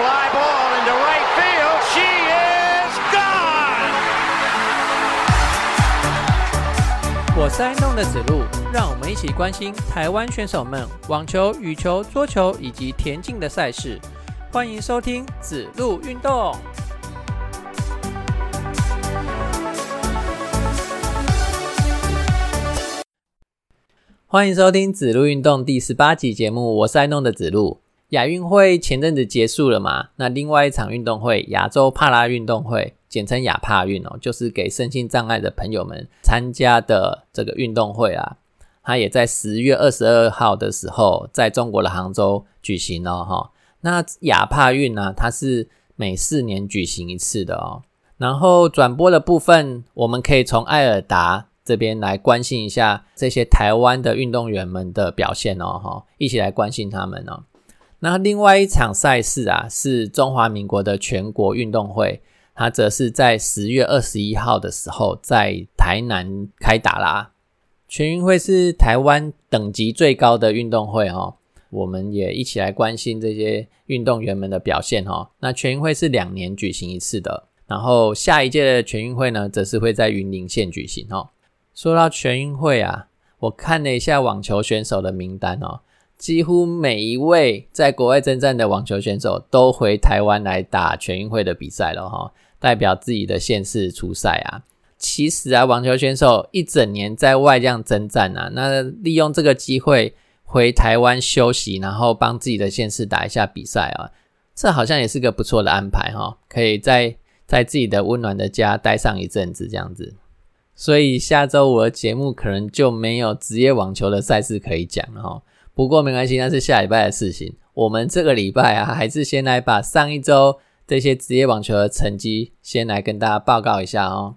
fly ball into right field. She is gone. 我是爱弄的子路，让我们一起关心台湾选手们网球、羽球、桌球以及田径的赛事。欢迎收听子路运动。欢迎收听子路运动第十八集节目，我是爱弄的子路。亚运会前阵子结束了嘛？那另外一场运动会——亚洲帕拉运动会，简称亚帕运哦，就是给身心障碍的朋友们参加的这个运动会啊。它也在十月二十二号的时候，在中国的杭州举行哦。哈，那亚帕运呢，它是每四年举行一次的哦。然后转播的部分，我们可以从艾尔达。这边来关心一下这些台湾的运动员们的表现哦，哈，一起来关心他们哦。那另外一场赛事啊，是中华民国的全国运动会，它则是在十月二十一号的时候在台南开打啦。全运会是台湾等级最高的运动会哦，我们也一起来关心这些运动员们的表现哦。那全运会是两年举行一次的，然后下一届的全运会呢，则是会在云林县举行哦。说到全运会啊，我看了一下网球选手的名单哦，几乎每一位在国外征战的网球选手都回台湾来打全运会的比赛了哈，代表自己的县市出赛啊。其实啊，网球选手一整年在外这样征战啊，那利用这个机会回台湾休息，然后帮自己的县市打一下比赛啊，这好像也是个不错的安排哈，可以在在自己的温暖的家待上一阵子这样子。所以下周五的节目可能就没有职业网球的赛事可以讲了哈。不过没关系，那是下礼拜的事情。我们这个礼拜啊，还是先来把上一周这些职业网球的成绩先来跟大家报告一下哦。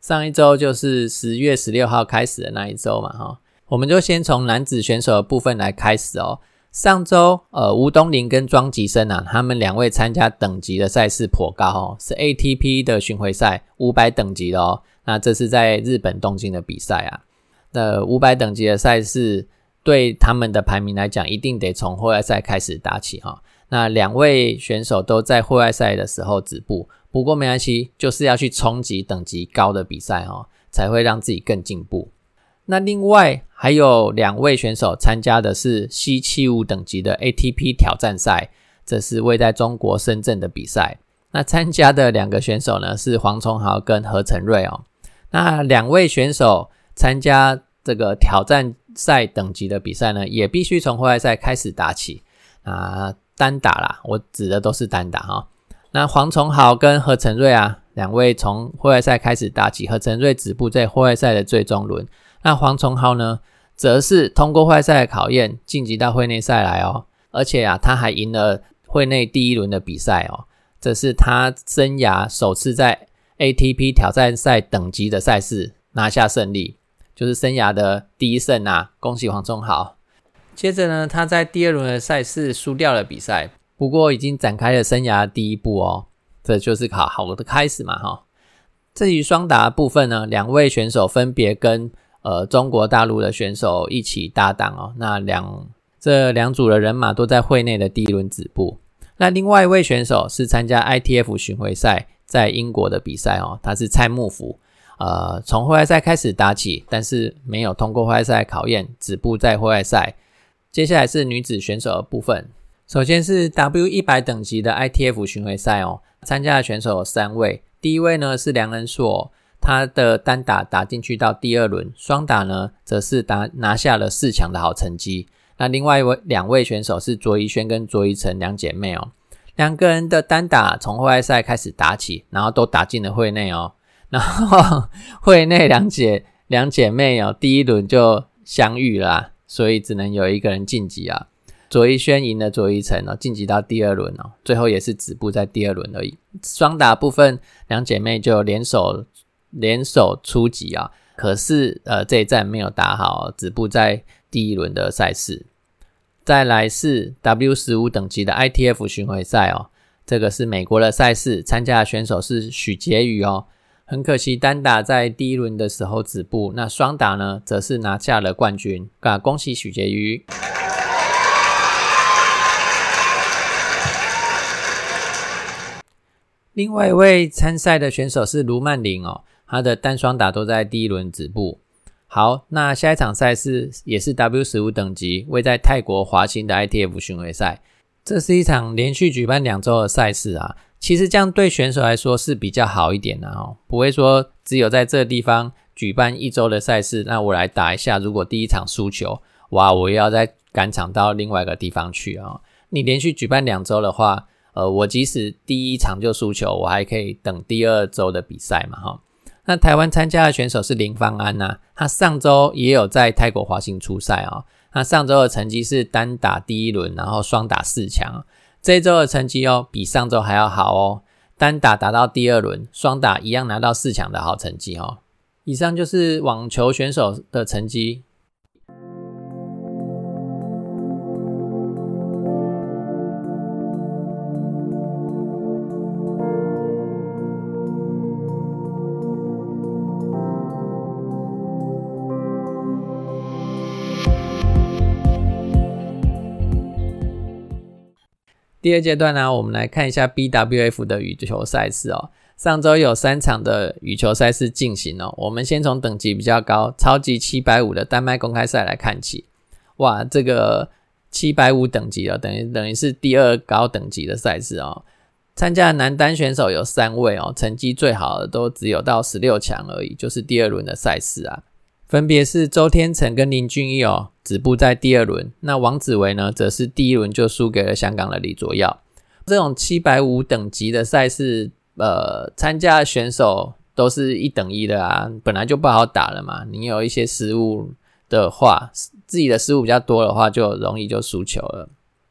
上一周就是十月十六号开始的那一周嘛哈，我们就先从男子选手的部分来开始哦。上周，呃，吴东林跟庄吉生啊，他们两位参加等级的赛事颇高哦，是 ATP 的巡回赛五百等级的哦。那这是在日本东京的比赛啊。那五百等级的赛事对他们的排名来讲，一定得从户外赛开始打起哈。那两位选手都在户外赛的时候止步，不过没关系，就是要去冲击等级高的比赛哈，才会让自己更进步。那另外还有两位选手参加的是 C 七五等级的 ATP 挑战赛，这是位在中国深圳的比赛。那参加的两个选手呢是黄崇豪跟何成瑞哦。那两位选手参加这个挑战赛等级的比赛呢，也必须从户外赛开始打起啊，单打啦，我指的都是单打哈。那黄崇豪跟何成瑞啊，两位从户外赛开始打起，何成瑞止步在户外赛的最终轮。那黄崇豪呢，则是通过外赛的考验，晋级到会内赛来哦。而且啊，他还赢了会内第一轮的比赛哦。这是他生涯首次在 ATP 挑战赛等级的赛事拿下胜利，就是生涯的第一胜啊！恭喜黄崇豪。接着呢，他在第二轮的赛事输掉了比赛，不过已经展开了生涯第一步哦。这就是好好的开始嘛哈。至于双打部分呢，两位选手分别跟呃，中国大陆的选手一起搭档哦，那两这两组的人马都在会内的第一轮止步。那另外一位选手是参加 ITF 巡回赛在英国的比赛哦，他是蔡幕福，呃，从户外赛开始打起，但是没有通过户外赛考验，止步在户外赛。接下来是女子选手的部分，首先是 W 一百等级的 ITF 巡回赛哦，参加的选手有三位，第一位呢是梁恩硕。他的单打打进去到第二轮，双打呢则是打拿下了四强的好成绩。那另外一位两位选手是卓一萱跟卓一晨两姐妹哦，两个人的单打从户外赛开始打起，然后都打进了会内哦。然后会内两姐两姐妹哦，第一轮就相遇了，所以只能有一个人晋级啊。卓一萱赢了卓一晨哦，晋级到第二轮哦，最后也是止步在第二轮而已。双打部分，两姐妹就联手。联手出击啊！可是呃，这一战没有打好，止步在第一轮的赛事。再来是 W 十五等级的 ITF 巡回赛哦，这个是美国的赛事，参加的选手是许婕妤哦。很可惜，单打在第一轮的时候止步，那双打呢，则是拿下了冠军。啊，恭喜许婕妤！另外一位参赛的选手是卢曼玲哦，他的单双打都在第一轮止步。好，那下一场赛事也是 W 十五等级，位在泰国华兴的 ITF 巡回赛。这是一场连续举办两周的赛事啊。其实这样对选手来说是比较好一点的哦，不会说只有在这地方举办一周的赛事，那我来打一下。如果第一场输球，哇，我又要再赶场到另外一个地方去啊。你连续举办两周的话，呃，我即使第一场就输球，我还可以等第二周的比赛嘛，哈。那台湾参加的选手是林芳安呐，他上周也有在泰国滑行出赛哦。他上周的成绩是单打第一轮，然后双打四强。这周的成绩哦，比上周还要好哦，单打达到第二轮，双打一样拿到四强的好成绩哦。以上就是网球选手的成绩。第二阶段呢，我们来看一下 BWF 的羽球赛事哦。上周有三场的羽球赛事进行哦。我们先从等级比较高、超级七百五的丹麦公开赛来看起。哇，这个七百五等级哦，等于等于是第二高等级的赛事哦。参加的男单选手有三位哦，成绩最好的都只有到十六强而已，就是第二轮的赛事啊。分别是周天成跟林俊逸哦，止步在第二轮。那王子维呢，则是第一轮就输给了香港的李卓耀。这种七百五等级的赛事，呃，参加的选手都是一等一的啊，本来就不好打了嘛。你有一些失误的话，自己的失误比较多的话，就容易就输球了。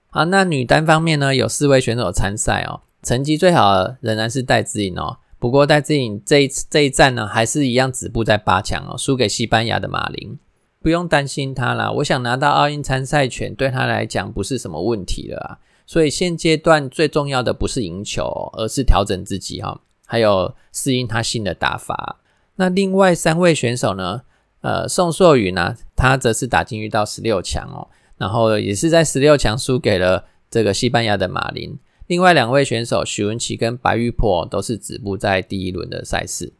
好，那女单方面呢，有四位选手参赛哦，成绩最好的仍然是戴资颖哦。不过戴志颖这一次这一战呢，还是一样止步在八强哦，输给西班牙的马林。不用担心他啦，我想拿到奥运参赛权对他来讲不是什么问题了啊。所以现阶段最重要的不是赢球，而是调整自己哈，还有适应他新的打法。那另外三位选手呢？呃，宋硕宇呢，他则是打进遇到十六强哦，然后也是在十六强输给了这个西班牙的马林。另外两位选手许文琪跟白玉珀都是止步在第一轮的赛事。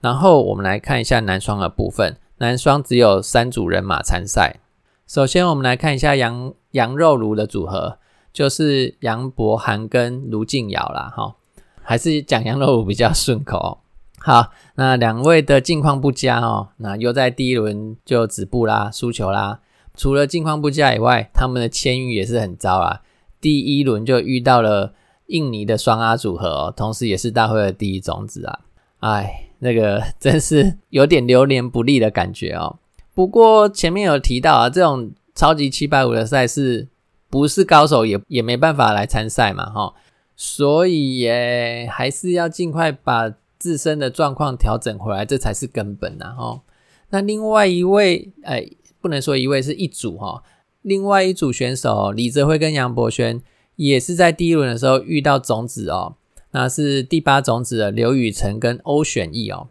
然后我们来看一下男双的部分，男双只有三组人马参赛。首先我们来看一下杨杨肉炉的组合，就是杨博涵跟卢静瑶啦，哈，还是讲杨肉炉比较顺口。好，那两位的境况不佳哦，那又在第一轮就止步啦，输球啦。除了境况不佳以外，他们的签运也是很糟啊。第一轮就遇到了印尼的双阿组合哦，同时也是大会的第一种子啊，哎，那个真是有点流年不利的感觉哦。不过前面有提到啊，这种超级七百五的赛事，不是高手也也没办法来参赛嘛，哈，所以也还是要尽快把自身的状况调整回来，这才是根本呐，哈。那另外一位，哎，不能说一位是一组哈。另外一组选手李泽辉跟杨博轩也是在第一轮的时候遇到种子哦，那是第八种子的刘雨辰跟欧选义哦。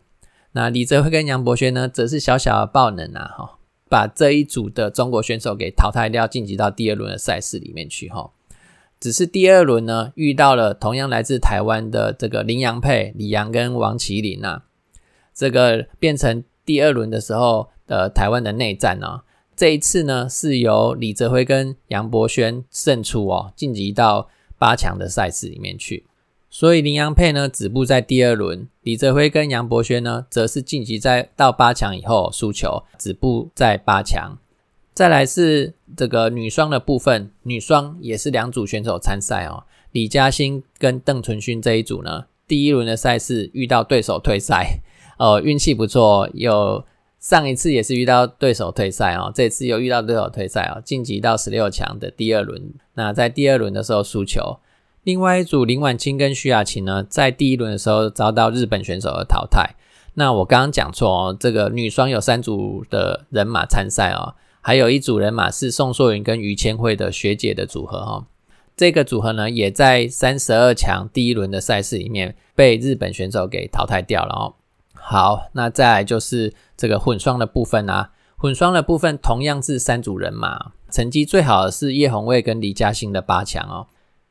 那李泽辉跟杨博轩呢，则是小小的爆能啊，哈，把这一组的中国选手给淘汰掉，晋级到第二轮的赛事里面去哈。只是第二轮呢，遇到了同样来自台湾的这个林洋配李阳跟王麒麟呐，这个变成第二轮的时候的台湾的内战呢。这一次呢，是由李泽辉跟杨博轩胜出哦，晋级到八强的赛事里面去。所以林洋配呢止步在第二轮，李泽辉跟杨博轩呢则是晋级在到八强以后输球，止步在八强。再来是这个女双的部分，女双也是两组选手参赛哦。李嘉欣跟邓淳勋这一组呢，第一轮的赛事遇到对手退赛，呃，运气不错，有。上一次也是遇到对手退赛哦，这次又遇到对手退赛哦，晋级到十六强的第二轮。那在第二轮的时候输球。另外一组林婉清跟徐雅琴呢，在第一轮的时候遭到日本选手的淘汰。那我刚刚讲错哦，这个女双有三组的人马参赛哦，还有一组人马是宋硕云跟于千惠的学姐的组合哈。这个组合呢，也在三十二强第一轮的赛事里面被日本选手给淘汰掉了哦。好，那再来就是这个混双的部分啊。混双的部分同样是三组人马，成绩最好的是叶红卫跟李嘉欣的八强哦。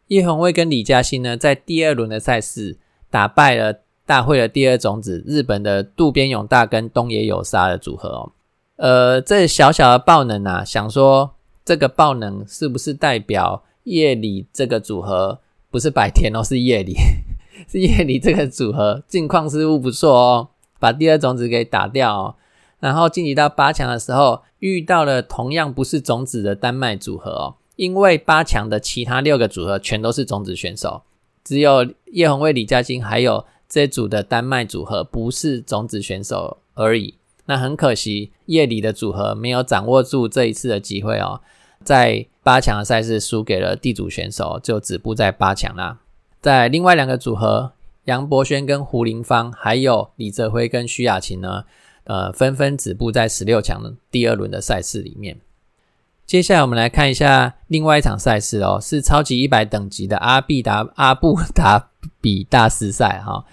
叶红卫跟李嘉欣呢，在第二轮的赛事打败了大会的第二种子日本的渡边勇大跟东野有沙的组合哦。呃，这小小的爆能啊，想说这个爆能是不是代表夜里这个组合不是白天哦，是夜里，是夜里这个组合近况似乎不错哦，把第二种子给打掉哦。然后晋级到八强的时候，遇到了同样不是种子的丹麦组合哦。因为八强的其他六个组合全都是种子选手，只有叶红卫、李嘉欣还有这组的丹麦组合不是种子选手而已。那很可惜，叶里的组合没有掌握住这一次的机会哦，在八强的赛事输给了地主选手，就止步在八强啦。在另外两个组合，杨博轩跟胡林芳，还有李泽辉跟徐雅琴呢。呃，纷纷止步在十六强的第二轮的赛事里面。接下来我们来看一下另外一场赛事哦，是超级一百等级的阿比达阿布达比大师赛哈。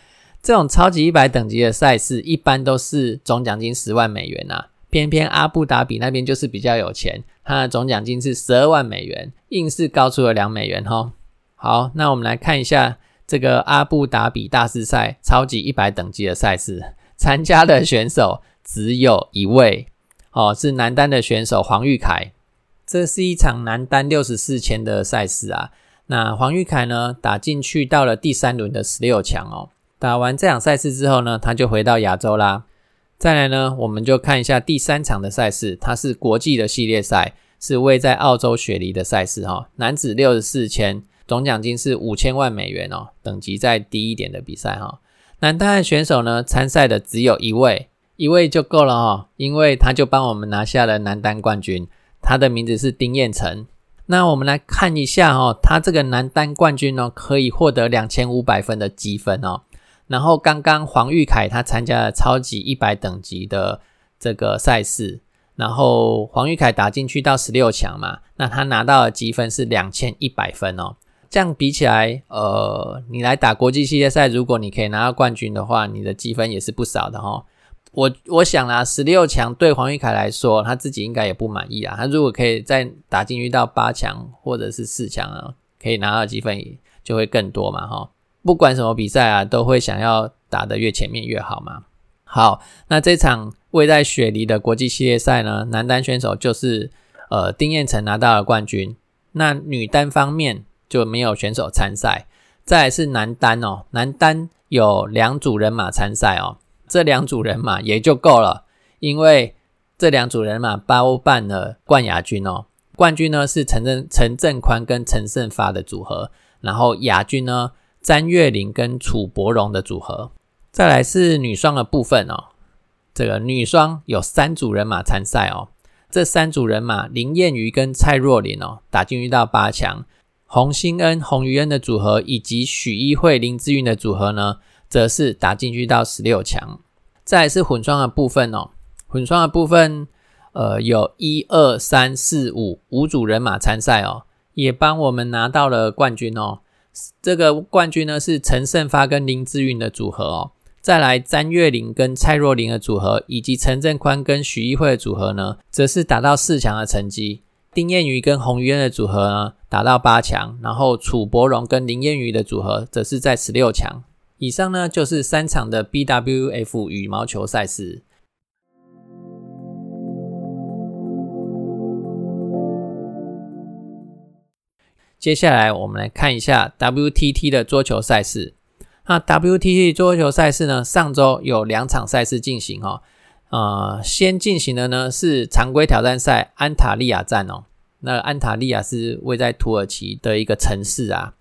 这种超级一百等级的赛事一般都是总奖金十万美元啊，偏偏阿布达比那边就是比较有钱，它的总奖金是十二万美元，硬是高出了两美元哈。好，那我们来看一下这个阿布达比大师赛超级一百等级的赛事。参加的选手只有一位，哦，是男单的选手黄玉凯。这是一场男单六十四千的赛事啊。那黄玉凯呢，打进去到了第三轮的十六强哦。打完这场赛事之后呢，他就回到亚洲啦。再来呢，我们就看一下第三场的赛事，它是国际的系列赛，是位在澳洲雪梨的赛事哈。男子六十四千，总奖金是五千万美元哦，等级再低一点的比赛哈。男单的选手呢，参赛的只有一位，一位就够了哈，因为他就帮我们拿下了男单冠军，他的名字是丁彦成。那我们来看一下哈，他这个男单冠军呢，可以获得两千五百分的积分哦。然后刚刚黄玉凯他参加了超级一百等级的这个赛事，然后黄玉凯打进去到十六强嘛，那他拿到的积分是两千一百分哦。这样比起来，呃，你来打国际系列赛，如果你可以拿到冠军的话，你的积分也是不少的哈。我我想啦，十六强对黄玉凯来说，他自己应该也不满意啊。他如果可以再打进去到八强或者是四强啊，可以拿到积分就会更多嘛哈。不管什么比赛啊，都会想要打得越前面越好嘛。好，那这场位在雪梨的国际系列赛呢，男单选手就是呃丁彦成拿到了冠军。那女单方面。就没有选手参赛，再来是男单哦，男单有两组人马参赛哦，这两组人马也就够了，因为这两组人马包办了冠亚军哦，冠军呢是陈正陈正宽跟陈胜发的组合，然后亚军呢詹月玲跟楚博荣的组合，再来是女双的部分哦，这个女双有三组人马参赛哦，这三组人马林燕瑜跟蔡若琳哦打进去到八强。洪新恩、洪于恩的组合，以及许一慧、林志韵的组合呢，则是打进去到十六强。再是混双的部分哦，混双的部分，呃，有一二三四五五组人马参赛哦，也帮我们拿到了冠军哦。这个冠军呢是陈胜发跟林志韵的组合哦。再来詹月玲跟蔡若琳的组合，以及陈振宽跟许一慧的组合呢，则是达到四强的成绩。丁彦瑜跟洪于恩的组合呢？打到八强，然后楚博荣跟林彦瑜的组合则是在十六强以上呢，就是三场的 BWF 羽毛球赛事。接下来我们来看一下 WTT 的桌球赛事。那 WTT 桌球赛事呢，上周有两场赛事进行哦。呃，先进行的呢是常规挑战赛安塔利亚站哦。那安塔利亚是位在土耳其的一个城市啊，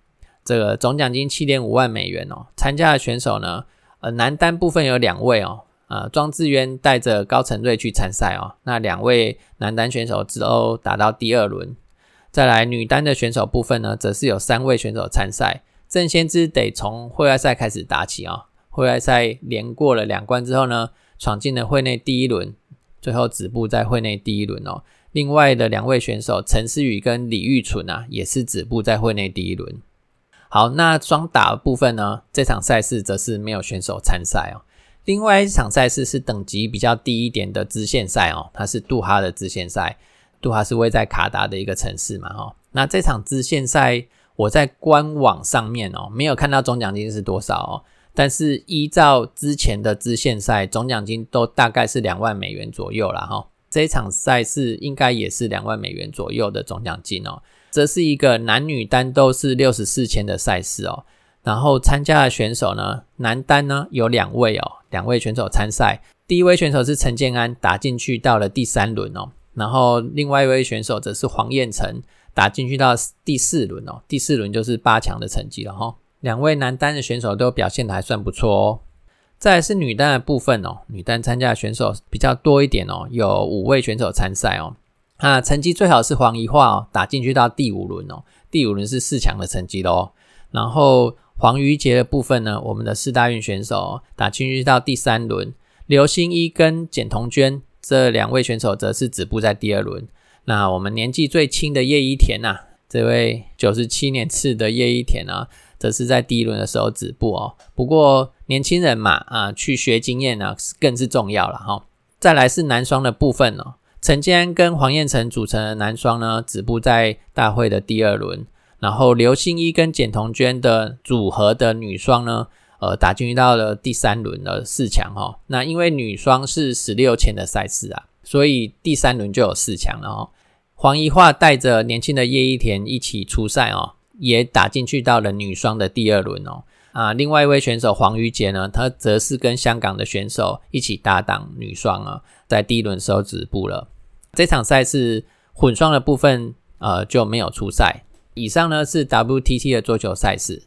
这个总奖金七点五万美元哦。参加的选手呢，呃，男单部分有两位哦，呃，庄智渊带着高成瑞去参赛哦。那两位男单选手都打到第二轮。再来女单的选手部分呢，则是有三位选手参赛。郑先知得从会外赛开始打起哦，会外赛连过了两关之后呢，闯进了会内第一轮，最后止步在会内第一轮哦。另外的两位选手陈思宇跟李玉纯啊，也是止步在会内第一轮。好，那双打部分呢？这场赛事则是没有选手参赛哦。另外一场赛事是等级比较低一点的支线赛哦，它是杜哈的支线赛。杜哈是位在卡达的一个城市嘛，哈。那这场支线赛我在官网上面哦，没有看到总奖金是多少哦。但是依照之前的支线赛，总奖金都大概是两万美元左右了哈。这一场赛事应该也是两万美元左右的总奖金哦。这是一个男女单都是六十四千的赛事哦。然后参加的选手呢，男单呢有两位哦，两位选手参赛。第一位选手是陈建安，打进去到了第三轮哦。然后另外一位选手则是黄彦成，打进去到第四轮哦。第四轮就是八强的成绩了哈。两位男单的选手都表现的还算不错哦。再是女单的部分哦，女单参加的选手比较多一点哦，有五位选手参赛哦。那，成绩最好是黄怡桦哦，打进去到第五轮哦，第五轮是四强的成绩喽。然后黄瑜杰的部分呢，我们的四大运选手打进去到第三轮，刘星一跟简彤娟这两位选手则是止步在第二轮。那我们年纪最轻的叶一田呐，这位九十七年次的叶一田啊。则是在第一轮的时候止步哦。不过年轻人嘛，啊，去学经验呢，更是重要了哈。再来是男双的部分哦，陈建安跟黄彦成组成的男双呢，止步在大会的第二轮。然后刘欣一跟简彤娟的组合的女双呢，呃，打进到了第三轮的四强哦。那因为女双是十六千的赛事啊，所以第三轮就有四强了哦。黄怡桦带着年轻的叶一田一起出赛哦。也打进去到了女双的第二轮哦，啊，另外一位选手黄瑜杰呢，他则是跟香港的选手一起搭档女双啊，在第一轮时候止步了。这场赛事混双的部分呃就没有出赛。以上呢是 WTT 的桌球赛事。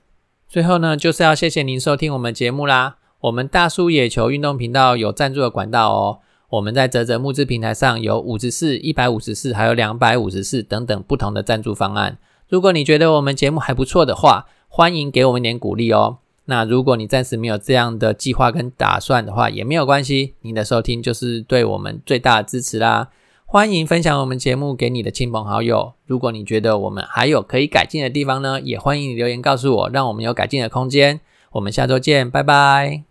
最后呢就是要谢谢您收听我们节目啦。我们大叔野球运动频道有赞助的管道哦，我们在泽泽募资平台上有五十四、一百五十四，还有两百五十四等等不同的赞助方案。如果你觉得我们节目还不错的话，欢迎给我们点鼓励哦。那如果你暂时没有这样的计划跟打算的话，也没有关系，您的收听就是对我们最大的支持啦。欢迎分享我们节目给你的亲朋好友。如果你觉得我们还有可以改进的地方呢，也欢迎你留言告诉我，让我们有改进的空间。我们下周见，拜拜。